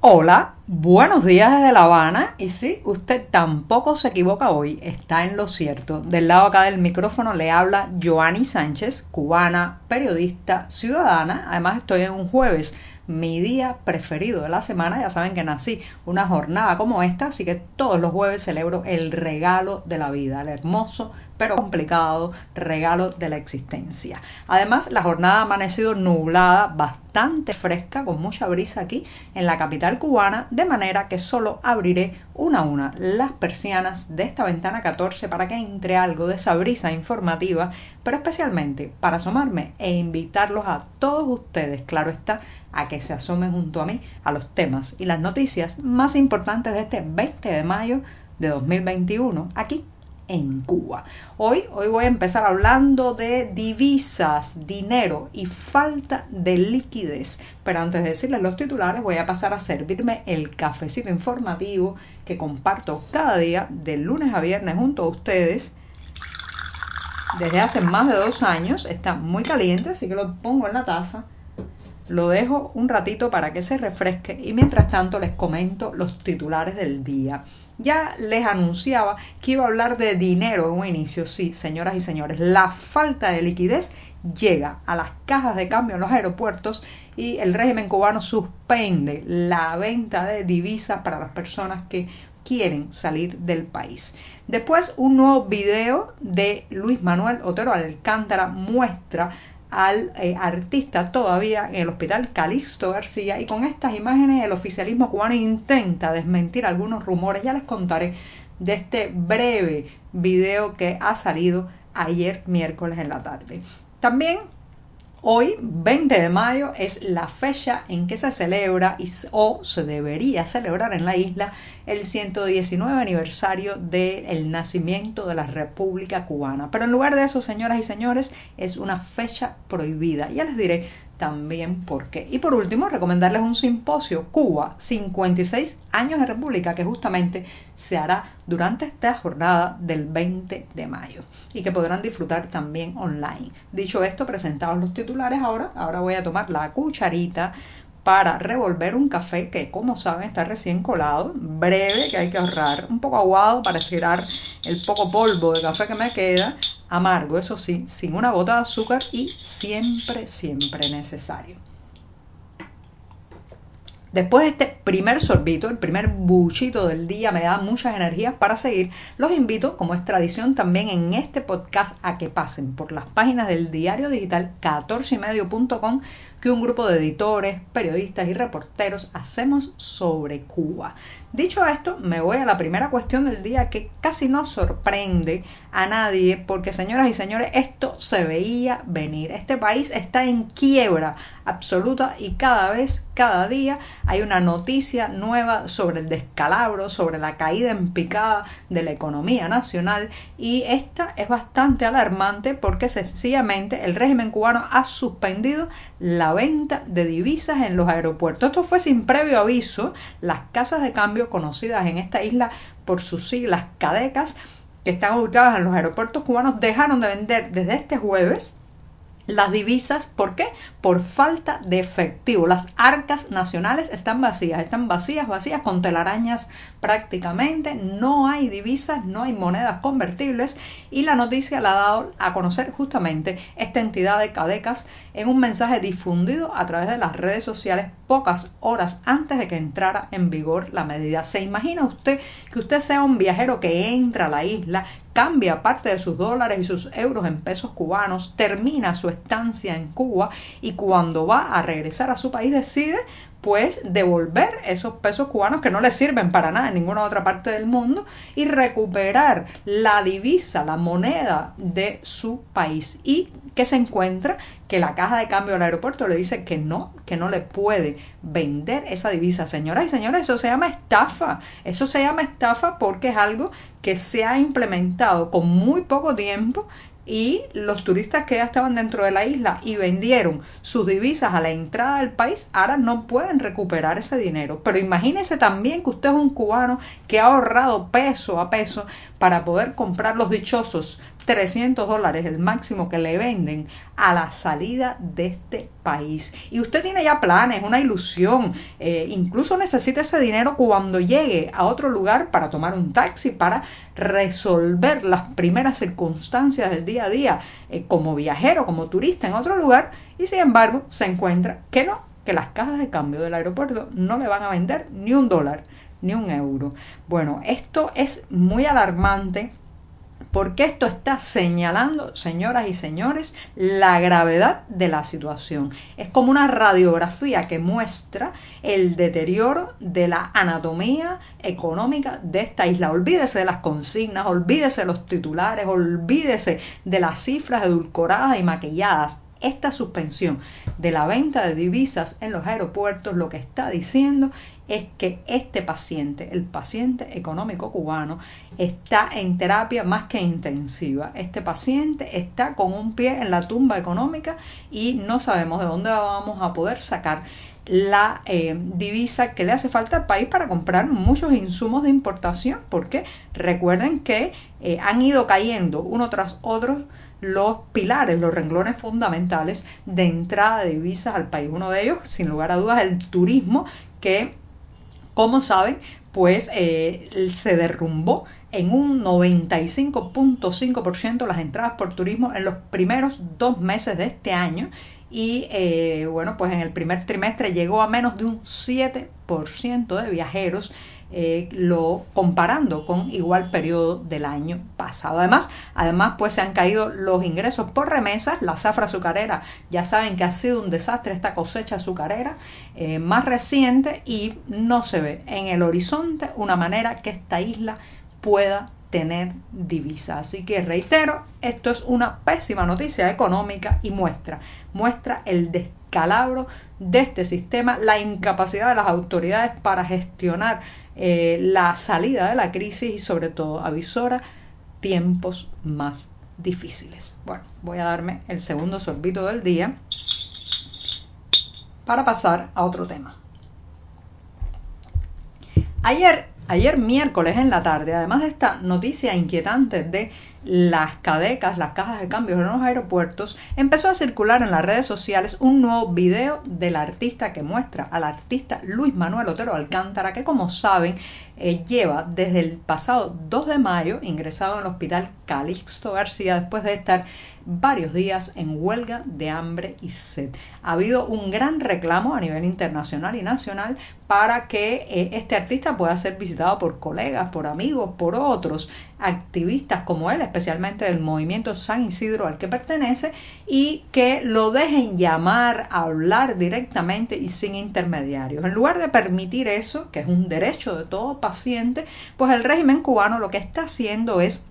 Hola, buenos días desde La Habana. Y sí, usted tampoco se equivoca hoy, está en lo cierto. Del lado acá del micrófono le habla Joanny Sánchez, cubana, periodista, ciudadana. Además estoy en un jueves mi día preferido de la semana. Ya saben que nací una jornada como esta, así que todos los jueves celebro el regalo de la vida, el hermoso pero complicado regalo de la existencia. Además, la jornada ha amanecido nublada, bastante fresca, con mucha brisa aquí en la capital cubana, de manera que solo abriré una a una las persianas de esta ventana 14 para que entre algo de esa brisa informativa, pero especialmente para asomarme e invitarlos a todos ustedes, claro está, a que se asomen junto a mí a los temas y las noticias más importantes de este 20 de mayo de 2021, aquí en Cuba. Hoy, hoy voy a empezar hablando de divisas, dinero y falta de liquidez. Pero antes de decirles los titulares, voy a pasar a servirme el cafecito informativo que comparto cada día de lunes a viernes junto a ustedes. Desde hace más de dos años está muy caliente, así que lo pongo en la taza lo dejo un ratito para que se refresque y mientras tanto les comento los titulares del día. Ya les anunciaba que iba a hablar de dinero en un inicio. Sí, señoras y señores, la falta de liquidez llega a las cajas de cambio en los aeropuertos y el régimen cubano suspende la venta de divisas para las personas que quieren salir del país. Después, un nuevo video de Luis Manuel Otero Alcántara muestra al eh, artista todavía en el hospital Calixto García y con estas imágenes el oficialismo cubano intenta desmentir algunos rumores. Ya les contaré de este breve video que ha salido ayer miércoles en la tarde. También Hoy, 20 de mayo, es la fecha en que se celebra o se debería celebrar en la isla el 119 aniversario del nacimiento de la República Cubana. Pero en lugar de eso, señoras y señores, es una fecha prohibida. Ya les diré también por qué. Y por último, recomendarles un simposio Cuba, 56 años de República, que justamente se hará durante esta jornada del 20 de mayo y que podrán disfrutar también online. Dicho esto, presentados los titulares ahora, ahora voy a tomar la cucharita para revolver un café que como saben está recién colado, breve, que hay que ahorrar, un poco aguado para estirar el poco polvo de café que me queda, amargo, eso sí, sin una gota de azúcar y siempre, siempre necesario. Después de este primer sorbito, el primer buchito del día me da muchas energías para seguir. Los invito, como es tradición también en este podcast, a que pasen por las páginas del diario digital 14ymedio.com que un grupo de editores, periodistas y reporteros hacemos sobre Cuba. Dicho esto, me voy a la primera cuestión del día que casi no sorprende a nadie porque señoras y señores, esto se veía venir. Este país está en quiebra absoluta y cada vez, cada día hay una noticia nueva sobre el descalabro, sobre la caída en picada de la economía nacional y esta es bastante alarmante porque sencillamente el régimen cubano ha suspendido la venta de divisas en los aeropuertos. Esto fue sin previo aviso. Las casas de cambio conocidas en esta isla por sus siglas CADECAS, que están ubicadas en los aeropuertos cubanos, dejaron de vender desde este jueves las divisas, ¿por qué? Por falta de efectivo. Las arcas nacionales están vacías, están vacías, vacías, con telarañas prácticamente. No hay divisas, no hay monedas convertibles. Y la noticia la ha dado a conocer justamente esta entidad de Cadecas en un mensaje difundido a través de las redes sociales pocas horas antes de que entrara en vigor la medida. ¿Se imagina usted que usted sea un viajero que entra a la isla, cambia parte de sus dólares y sus euros en pesos cubanos, termina su estancia en Cuba y cuando va a regresar a su país decide pues devolver esos pesos cubanos que no les sirven para nada en ninguna otra parte del mundo y recuperar la divisa, la moneda de su país. Y que se encuentra que la caja de cambio del aeropuerto le dice que no, que no le puede vender esa divisa. Señoras y señores, eso se llama estafa. Eso se llama estafa porque es algo que se ha implementado con muy poco tiempo y los turistas que ya estaban dentro de la isla y vendieron sus divisas a la entrada del país, ahora no pueden recuperar ese dinero. Pero imagínese también que usted es un cubano que ha ahorrado peso a peso para poder comprar los dichosos 300 dólares, el máximo que le venden a la salida de este país. Y usted tiene ya planes, una ilusión, eh, incluso necesita ese dinero cuando llegue a otro lugar para tomar un taxi, para resolver las primeras circunstancias del día a día eh, como viajero, como turista en otro lugar, y sin embargo se encuentra que no, que las cajas de cambio del aeropuerto no le van a vender ni un dólar, ni un euro. Bueno, esto es muy alarmante porque esto está señalando, señoras y señores, la gravedad de la situación. Es como una radiografía que muestra el deterioro de la anatomía económica de esta isla. Olvídese de las consignas, olvídese de los titulares, olvídese de las cifras edulcoradas y maquilladas esta suspensión de la venta de divisas en los aeropuertos lo que está diciendo es que este paciente, el paciente económico cubano, está en terapia más que intensiva. Este paciente está con un pie en la tumba económica y no sabemos de dónde vamos a poder sacar la eh, divisa que le hace falta al país para comprar muchos insumos de importación, porque recuerden que eh, han ido cayendo uno tras otro los pilares, los renglones fundamentales de entrada de divisas al país. Uno de ellos, sin lugar a dudas, el turismo, que como saben, pues eh, se derrumbó en un 95.5% las entradas por turismo en los primeros dos meses de este año y eh, bueno, pues en el primer trimestre llegó a menos de un 7% de viajeros eh, lo comparando con igual periodo del año pasado. Además, además, pues se han caído los ingresos por remesas. La zafra azucarera, ya saben que ha sido un desastre esta cosecha azucarera eh, más reciente y no se ve en el horizonte una manera que esta isla pueda tener divisa. Así que reitero, esto es una pésima noticia económica y muestra, muestra el descalabro de este sistema, la incapacidad de las autoridades para gestionar eh, la salida de la crisis y sobre todo avisora tiempos más difíciles. Bueno, voy a darme el segundo sorbito del día para pasar a otro tema. Ayer, ayer miércoles en la tarde, además de esta noticia inquietante de las cadecas, las cajas de cambios en los aeropuertos, empezó a circular en las redes sociales un nuevo video del artista que muestra al artista Luis Manuel Otero Alcántara, que como saben eh, lleva desde el pasado 2 de mayo ingresado en el hospital Calixto García después de estar varios días en huelga de hambre y sed. Ha habido un gran reclamo a nivel internacional y nacional para que eh, este artista pueda ser visitado por colegas, por amigos, por otros activistas como él, especialmente del movimiento San Isidro al que pertenece, y que lo dejen llamar, hablar directamente y sin intermediarios. En lugar de permitir eso, que es un derecho de todo paciente, pues el régimen cubano lo que está haciendo es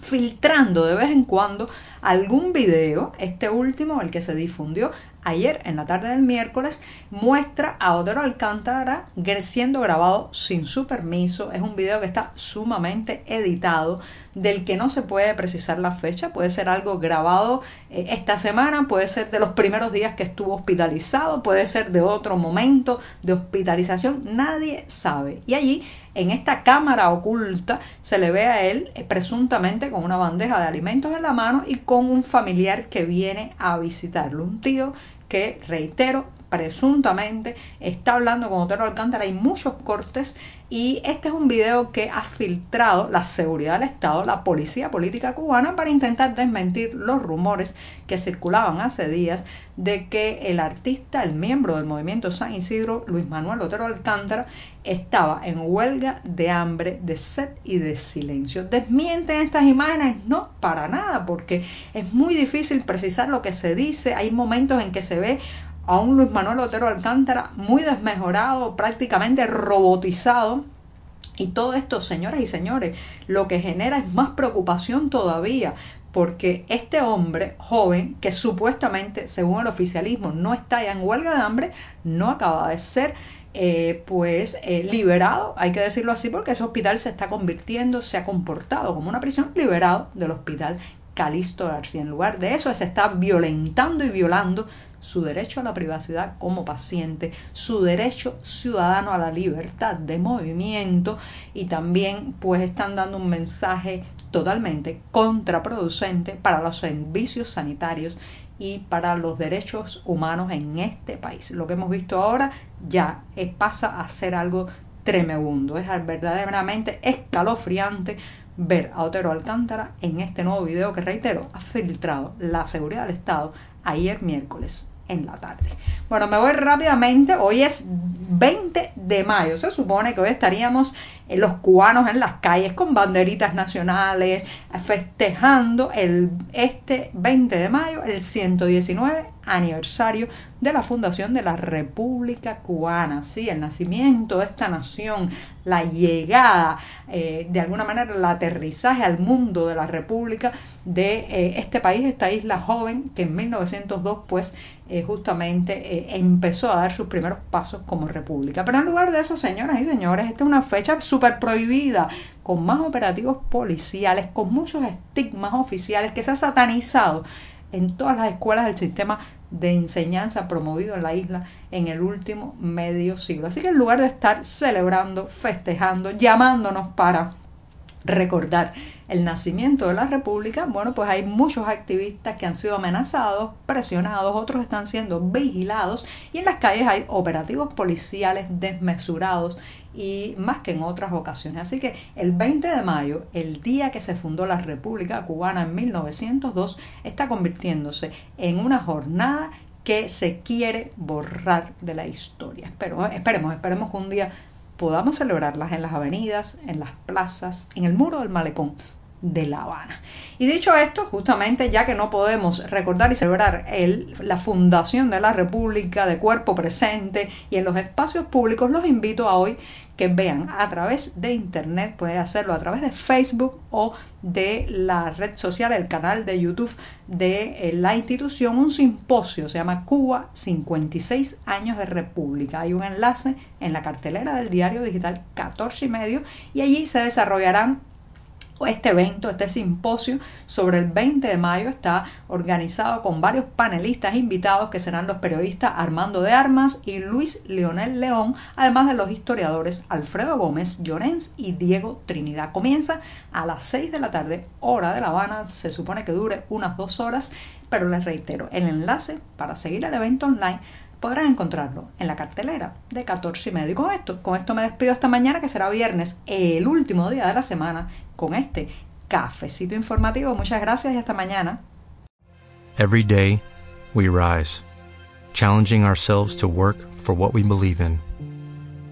filtrando de vez en cuando algún video, este último, el que se difundió ayer en la tarde del miércoles, muestra a Otero Alcántara siendo grabado sin su permiso. Es un video que está sumamente editado, del que no se puede precisar la fecha. Puede ser algo grabado eh, esta semana, puede ser de los primeros días que estuvo hospitalizado, puede ser de otro momento de hospitalización. Nadie sabe. Y allí en esta cámara oculta se le ve a él eh, presuntamente con una bandeja de alimentos en la mano y con un familiar que viene a visitarlo, un tío que, reitero, presuntamente está hablando con Otero Alcántara. Hay muchos cortes y este es un video que ha filtrado la seguridad del Estado, la policía política cubana, para intentar desmentir los rumores que circulaban hace días de que el artista, el miembro del movimiento San Isidro, Luis Manuel Otero Alcántara, estaba en huelga de hambre, de sed y de silencio. ¿Desmienten estas imágenes? No, para nada, porque es muy difícil precisar lo que se dice. Hay momentos en que se ve a un Luis Manuel Otero Alcántara muy desmejorado, prácticamente robotizado. Y todo esto, señoras y señores, lo que genera es más preocupación todavía, porque este hombre joven, que supuestamente, según el oficialismo, no está ya en huelga de hambre, no acaba de ser eh, pues eh, liberado, hay que decirlo así, porque ese hospital se está convirtiendo, se ha comportado como una prisión, liberado del hospital Calixto García. En lugar de eso, se está violentando y violando su derecho a la privacidad como paciente, su derecho ciudadano a la libertad de movimiento y también pues están dando un mensaje totalmente contraproducente para los servicios sanitarios y para los derechos humanos en este país. Lo que hemos visto ahora ya pasa a ser algo tremebundo, es verdaderamente escalofriante ver a Otero Alcántara en este nuevo video que reitero ha filtrado la seguridad del Estado ayer miércoles en la tarde. Bueno, me voy rápidamente. Hoy es 20 de mayo. Se supone que hoy estaríamos los cubanos en las calles con banderitas nacionales, festejando el, este 20 de mayo, el 119 aniversario de la fundación de la República Cubana, sí, el nacimiento de esta nación, la llegada, eh, de alguna manera, el aterrizaje al mundo de la República de eh, este país, esta isla joven que en 1902 pues eh, justamente empezó a dar sus primeros pasos como república. Pero en lugar de eso, señoras y señores, esta es una fecha súper prohibida, con más operativos policiales, con muchos estigmas oficiales que se ha satanizado en todas las escuelas del sistema de enseñanza promovido en la isla en el último medio siglo. Así que en lugar de estar celebrando, festejando, llamándonos para recordar el nacimiento de la República, bueno, pues hay muchos activistas que han sido amenazados, presionados, otros están siendo vigilados y en las calles hay operativos policiales desmesurados y más que en otras ocasiones. Así que el 20 de mayo, el día que se fundó la República Cubana en 1902, está convirtiéndose en una jornada que se quiere borrar de la historia. Pero esperemos, esperemos que un día podamos celebrarlas en las avenidas, en las plazas, en el muro del malecón de La Habana. Y dicho esto, justamente ya que no podemos recordar y celebrar el, la fundación de la República de cuerpo presente y en los espacios públicos, los invito a hoy que vean a través de internet, puede hacerlo a través de Facebook o de la red social, el canal de YouTube de eh, la institución, un simposio, se llama Cuba 56 años de República. Hay un enlace en la cartelera del diario digital 14 y medio y allí se desarrollarán este evento, este simposio sobre el 20 de mayo está organizado con varios panelistas invitados que serán los periodistas Armando de Armas y Luis Leonel León, además de los historiadores Alfredo Gómez, Llorens y Diego Trinidad. Comienza a las 6 de la tarde, hora de La Habana, se supone que dure unas dos horas, pero les reitero, el enlace para seguir el evento online podrán encontrarlo en la cartelera de 14 y medio. Y con esto, con esto me despido esta mañana, que será viernes, el último día de la semana, con este cafecito informativo. Muchas gracias y hasta mañana. Every day, we rise, challenging ourselves to work for what we believe in.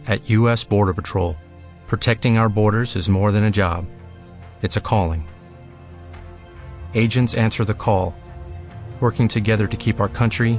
At U.S. Border Patrol, protecting our borders is more than a job, it's a calling. Agents answer the call, working together to keep our country